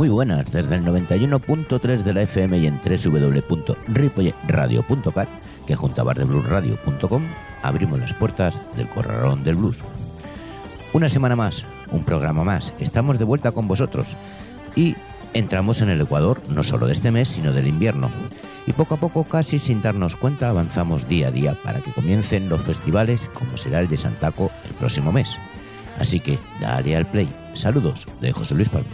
Muy buenas, desde el 91.3 de la FM y en www.ripoyeradio.cat, que junto a bardebluesradio.com abrimos las puertas del corralón del blues. Una semana más, un programa más, estamos de vuelta con vosotros y entramos en el Ecuador no solo de este mes, sino del invierno. Y poco a poco, casi sin darnos cuenta, avanzamos día a día para que comiencen los festivales como será el de Santaco el próximo mes. Así que dale al play. Saludos de José Luis Palma.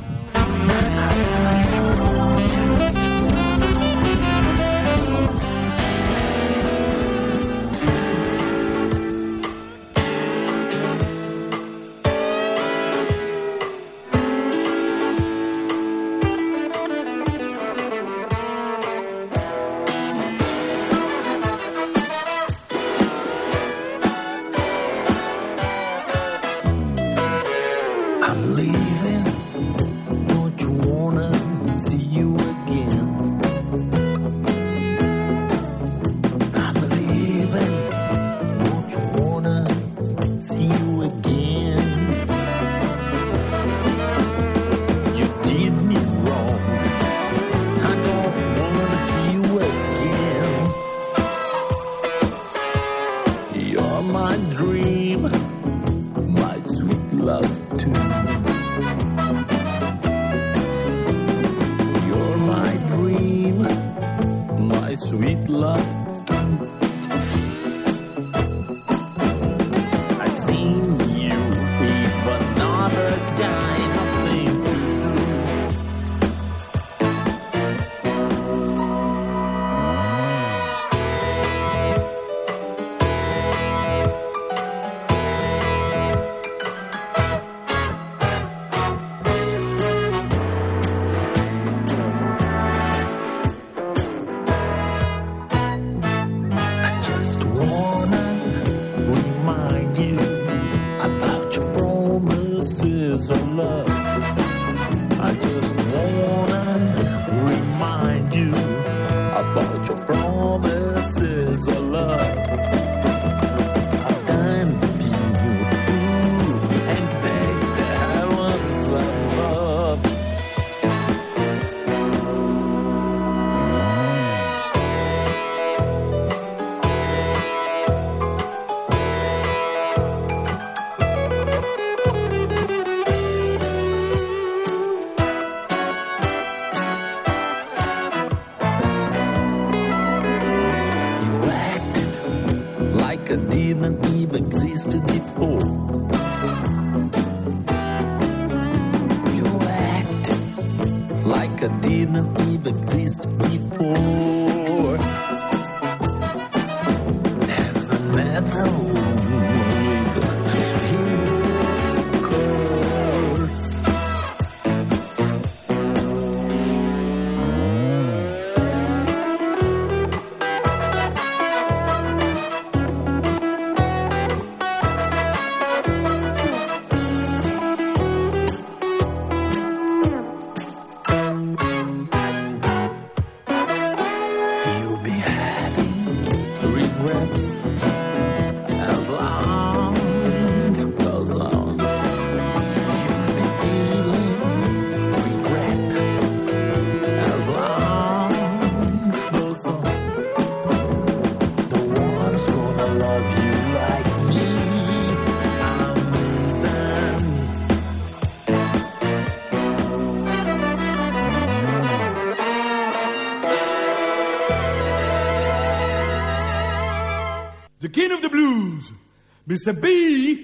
to be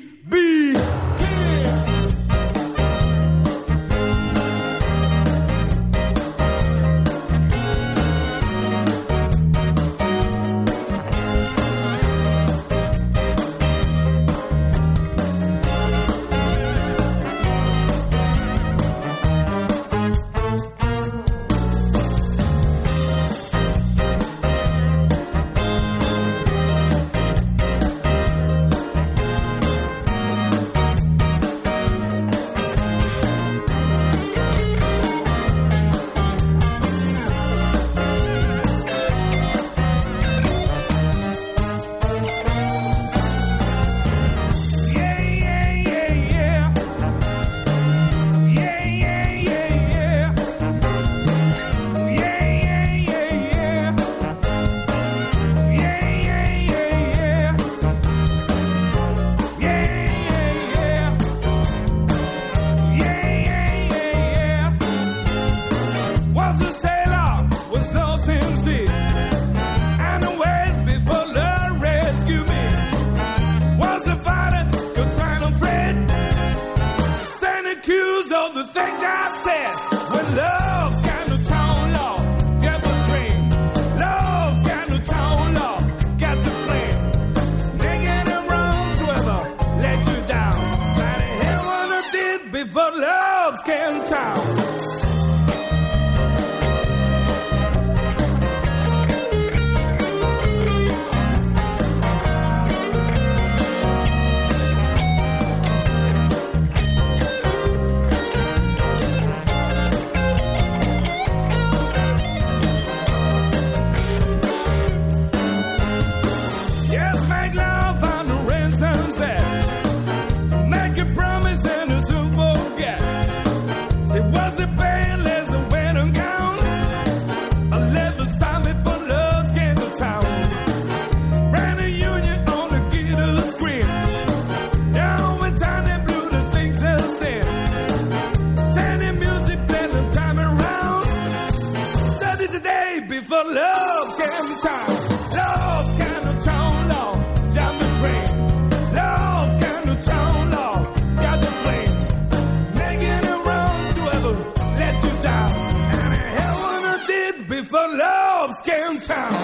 town.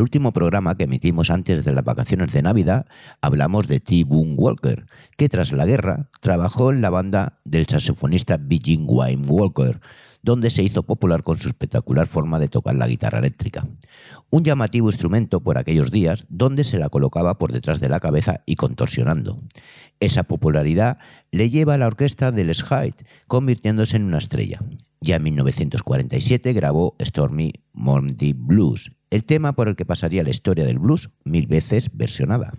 El último programa que emitimos antes de las vacaciones de Navidad, hablamos de T. Boone Walker, que tras la guerra trabajó en la banda del saxofonista Eugene Wayne Walker, donde se hizo popular con su espectacular forma de tocar la guitarra eléctrica. Un llamativo instrumento por aquellos días, donde se la colocaba por detrás de la cabeza y contorsionando. Esa popularidad le lleva a la orquesta del Hyde, convirtiéndose en una estrella. Ya en 1947 grabó Stormy Monday Blues, el tema por el que pasaría la historia del blues mil veces versionada.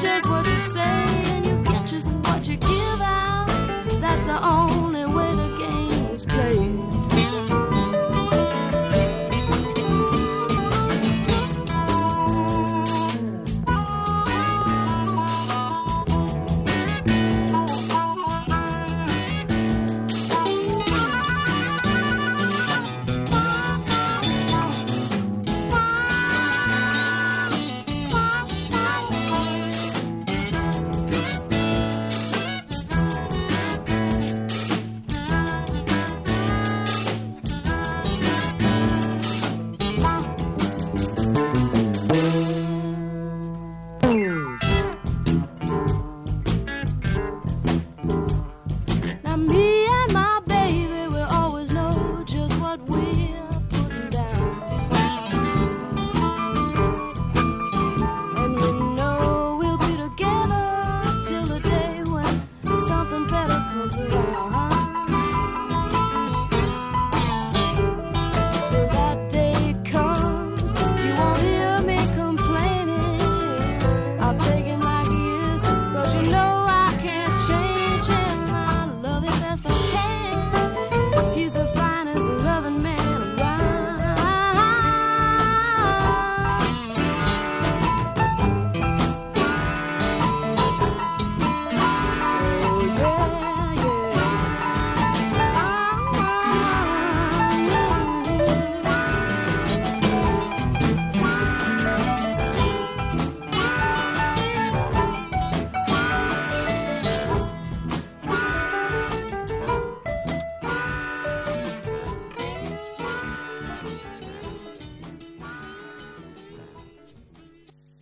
Just what you say, and you get just what you give out. That's the only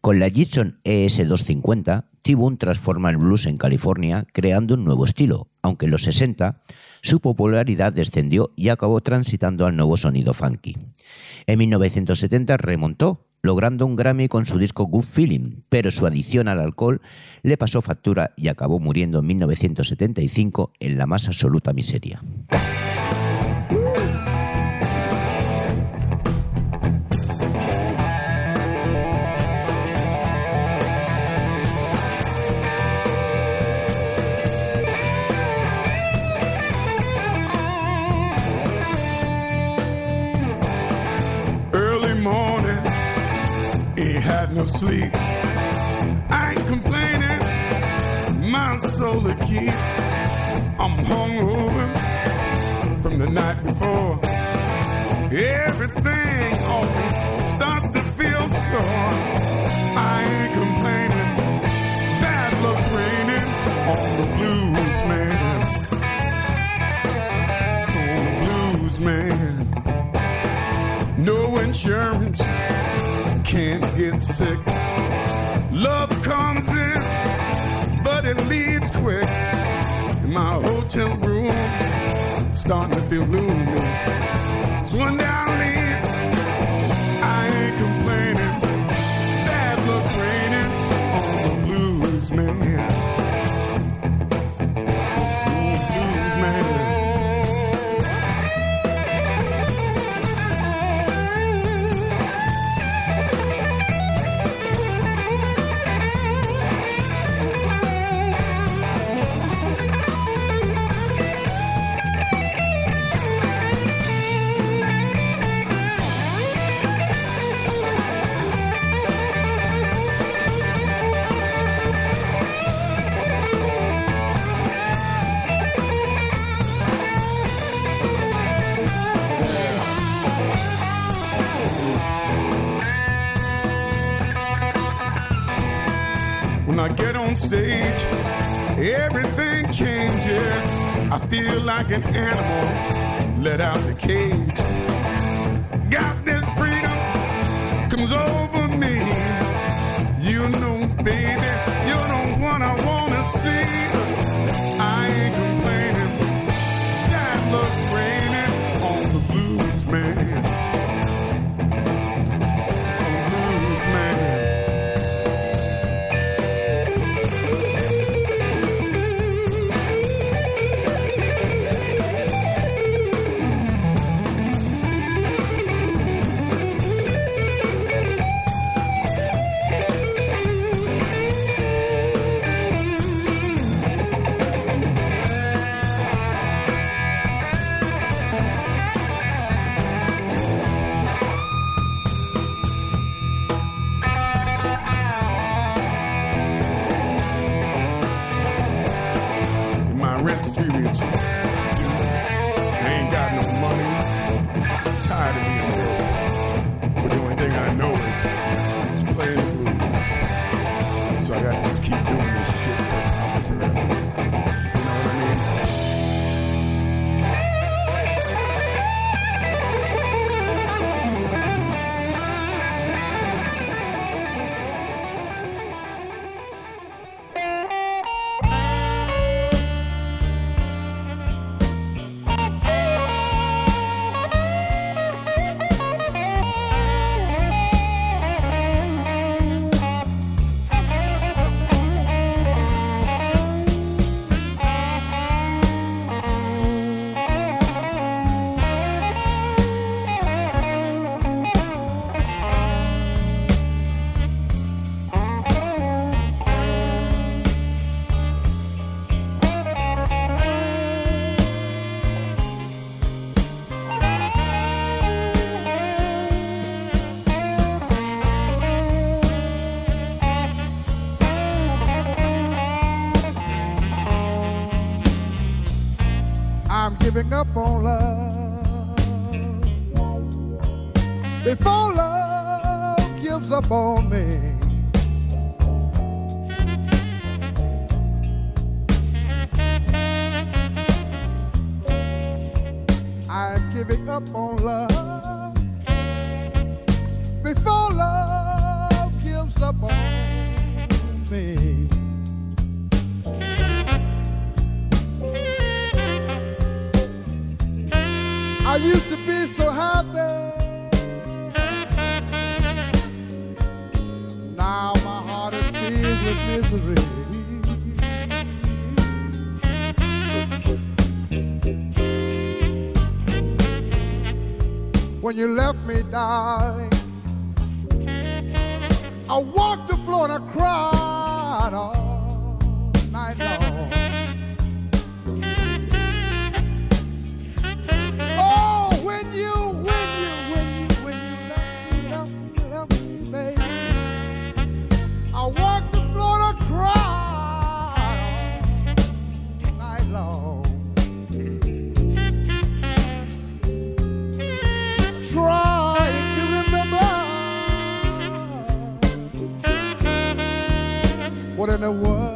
Con la Gibson E ES250, T-Bone transforma el blues en California creando un nuevo estilo, aunque en los 60 su popularidad descendió y acabó transitando al nuevo sonido funky. En 1970 remontó, logrando un Grammy con su disco Good Feeling, pero su adicción al alcohol le pasó factura y acabó muriendo en 1975 en la más absoluta miseria. No sleep. I ain't complaining, my soul keep. I'm hungover from the night before. Everything on me starts to feel sore. Sick. Love comes in, but it leaves quick. In my hotel room, starting to feel gloomy. upon me. I'm giving up on love before love gives up on me. I used to be so happy. When you left me, darling, I walked the floor and I cried. in the world.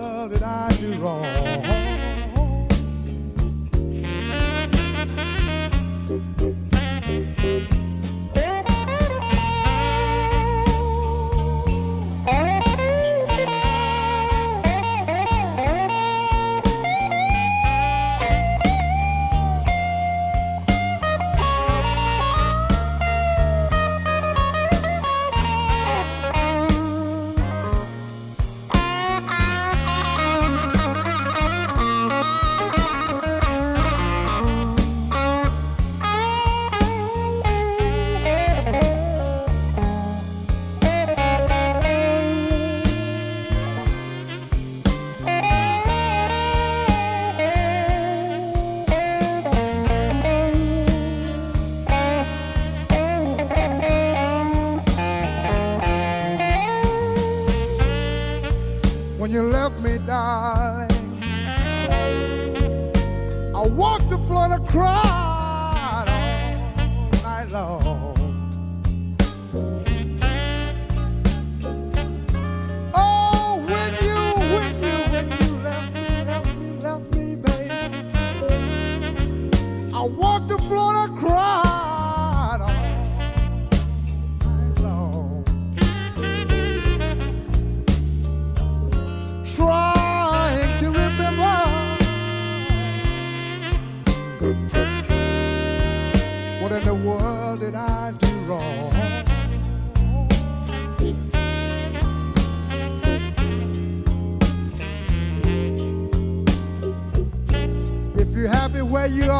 you are.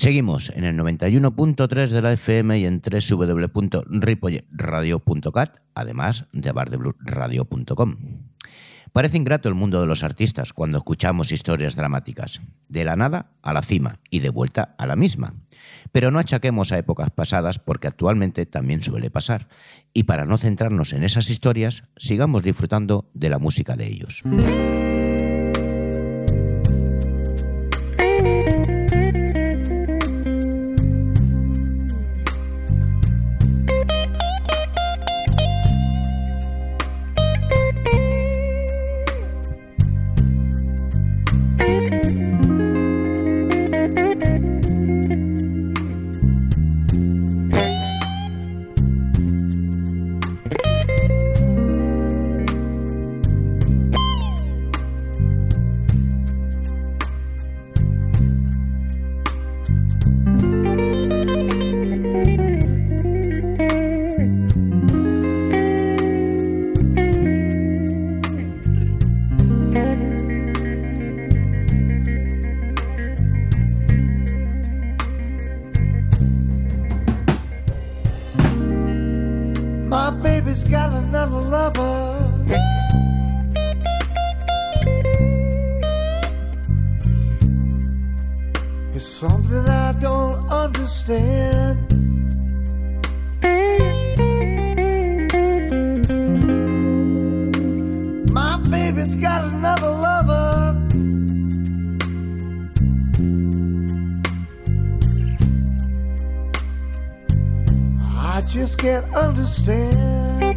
Seguimos en el 91.3 de la FM y en www.ripolleradio.cat, además de bardebluesradio.com. Parece ingrato el mundo de los artistas cuando escuchamos historias dramáticas, de la nada a la cima y de vuelta a la misma. Pero no achaquemos a épocas pasadas porque actualmente también suele pasar. Y para no centrarnos en esas historias, sigamos disfrutando de la música de ellos. Just can't understand.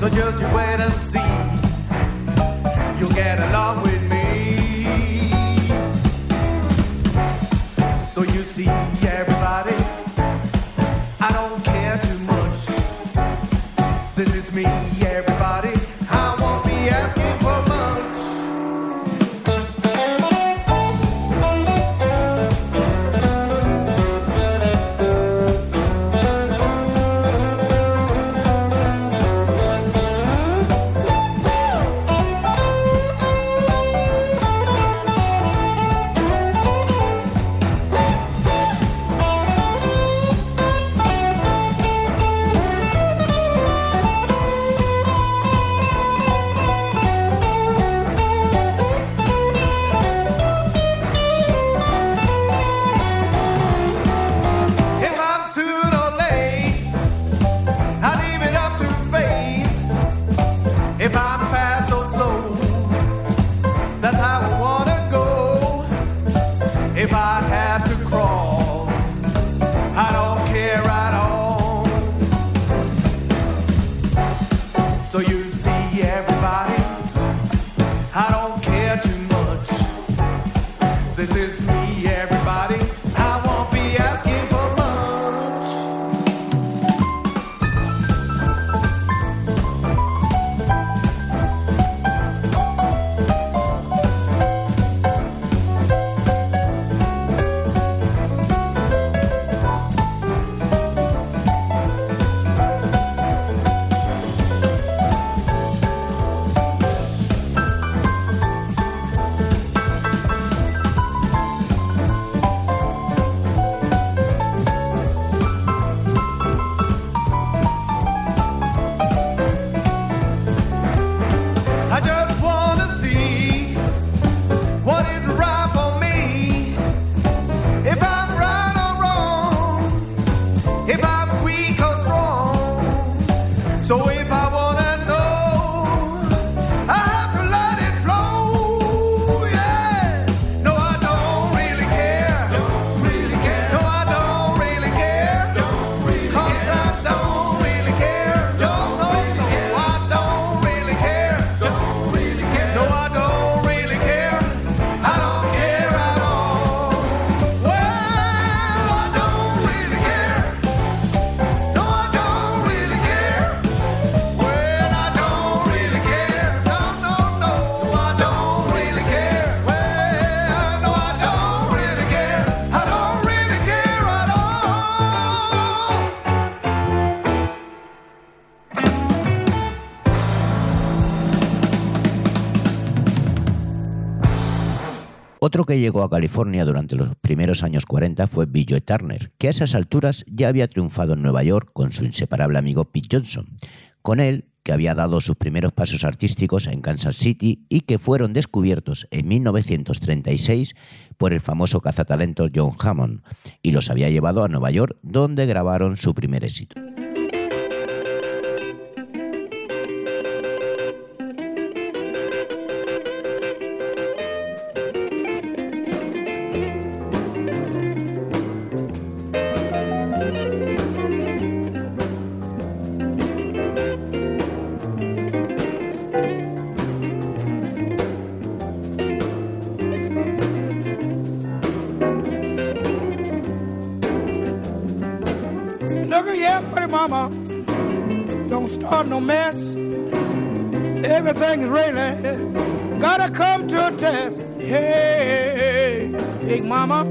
So just you wait and see. You'll get along with me. So you see everything. que llegó a California durante los primeros años 40 fue Bill Joy Turner, que a esas alturas ya había triunfado en Nueva York con su inseparable amigo Pete Johnson. Con él, que había dado sus primeros pasos artísticos en Kansas City y que fueron descubiertos en 1936 por el famoso cazatalento John Hammond, y los había llevado a Nueva York, donde grabaron su primer éxito. mama.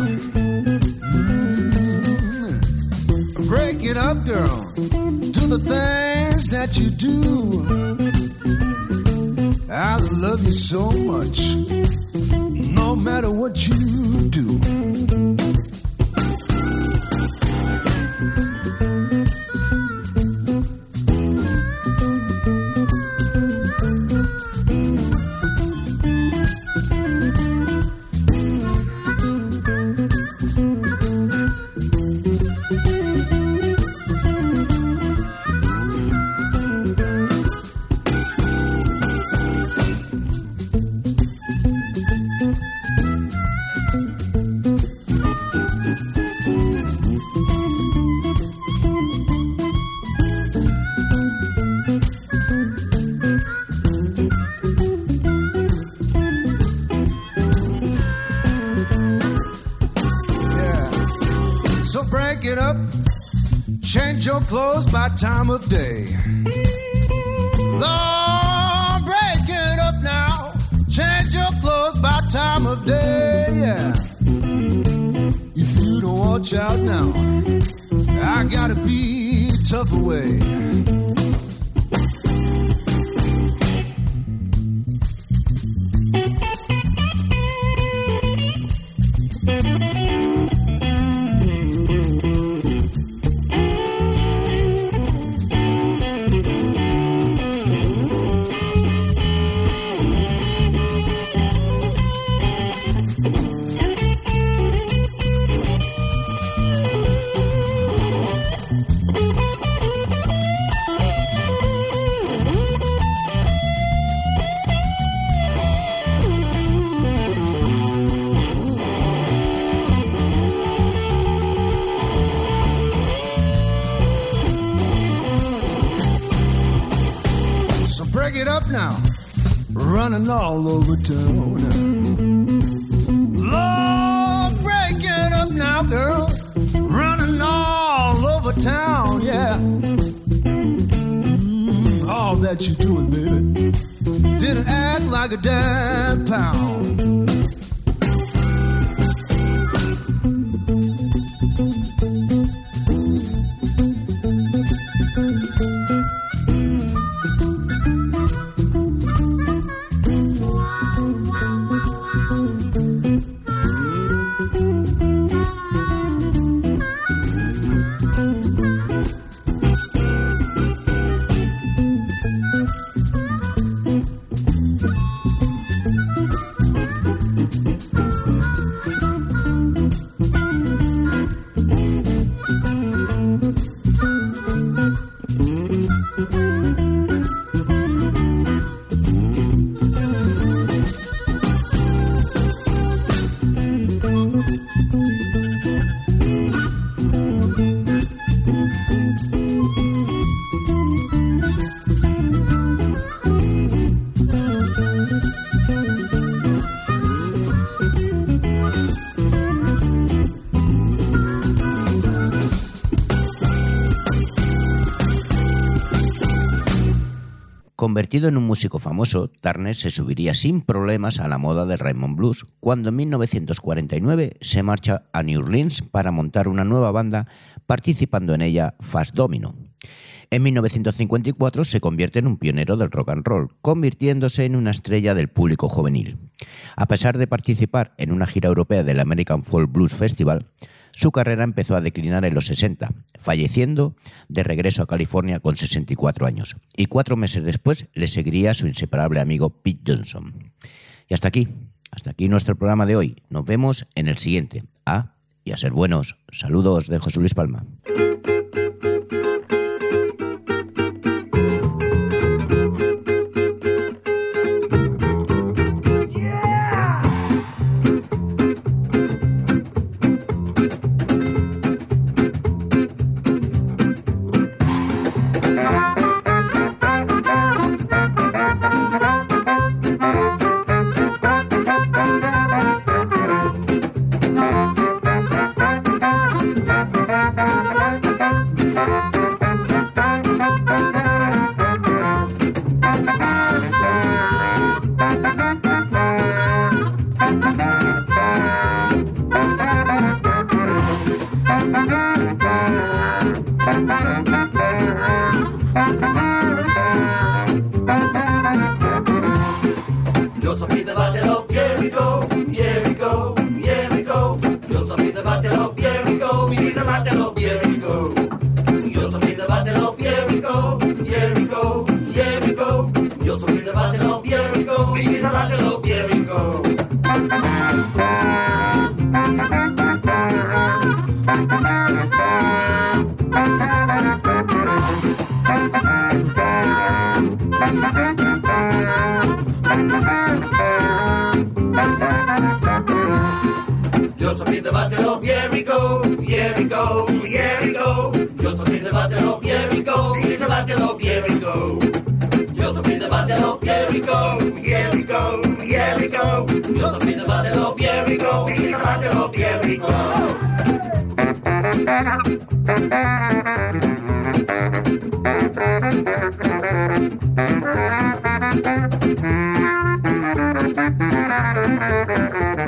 Mm-hmm. Break it up, girl. Do the things that you do. I love you so much, no matter what you do. Clothes by time of day. Lord, break up now, change your clothes by time of day. Yeah. If you don't watch out now, I gotta be tough away. All over town. Lord, break it up now, girl, running all over town, yeah. Mm, all that you're doing, baby, didn't act like a damn pound. Convertido en un músico famoso, Turner se subiría sin problemas a la moda del Raymond Blues, cuando en 1949 se marcha a New Orleans para montar una nueva banda, participando en ella Fast Domino. En 1954 se convierte en un pionero del rock and roll, convirtiéndose en una estrella del público juvenil. A pesar de participar en una gira europea del American Folk Blues Festival, su carrera empezó a declinar en los 60, falleciendo de regreso a California con 64 años. Y cuatro meses después le seguiría su inseparable amigo Pete Johnson. Y hasta aquí, hasta aquí nuestro programa de hoy. Nos vemos en el siguiente. Ah, y a ser buenos. Saludos de José Luis Palma. the bottle up, here we go. battle of Jericho. Joseph in the battle of Jericho. Jericho, Jericho. Joseph in the battle of Jericho. In the battle of Jericho.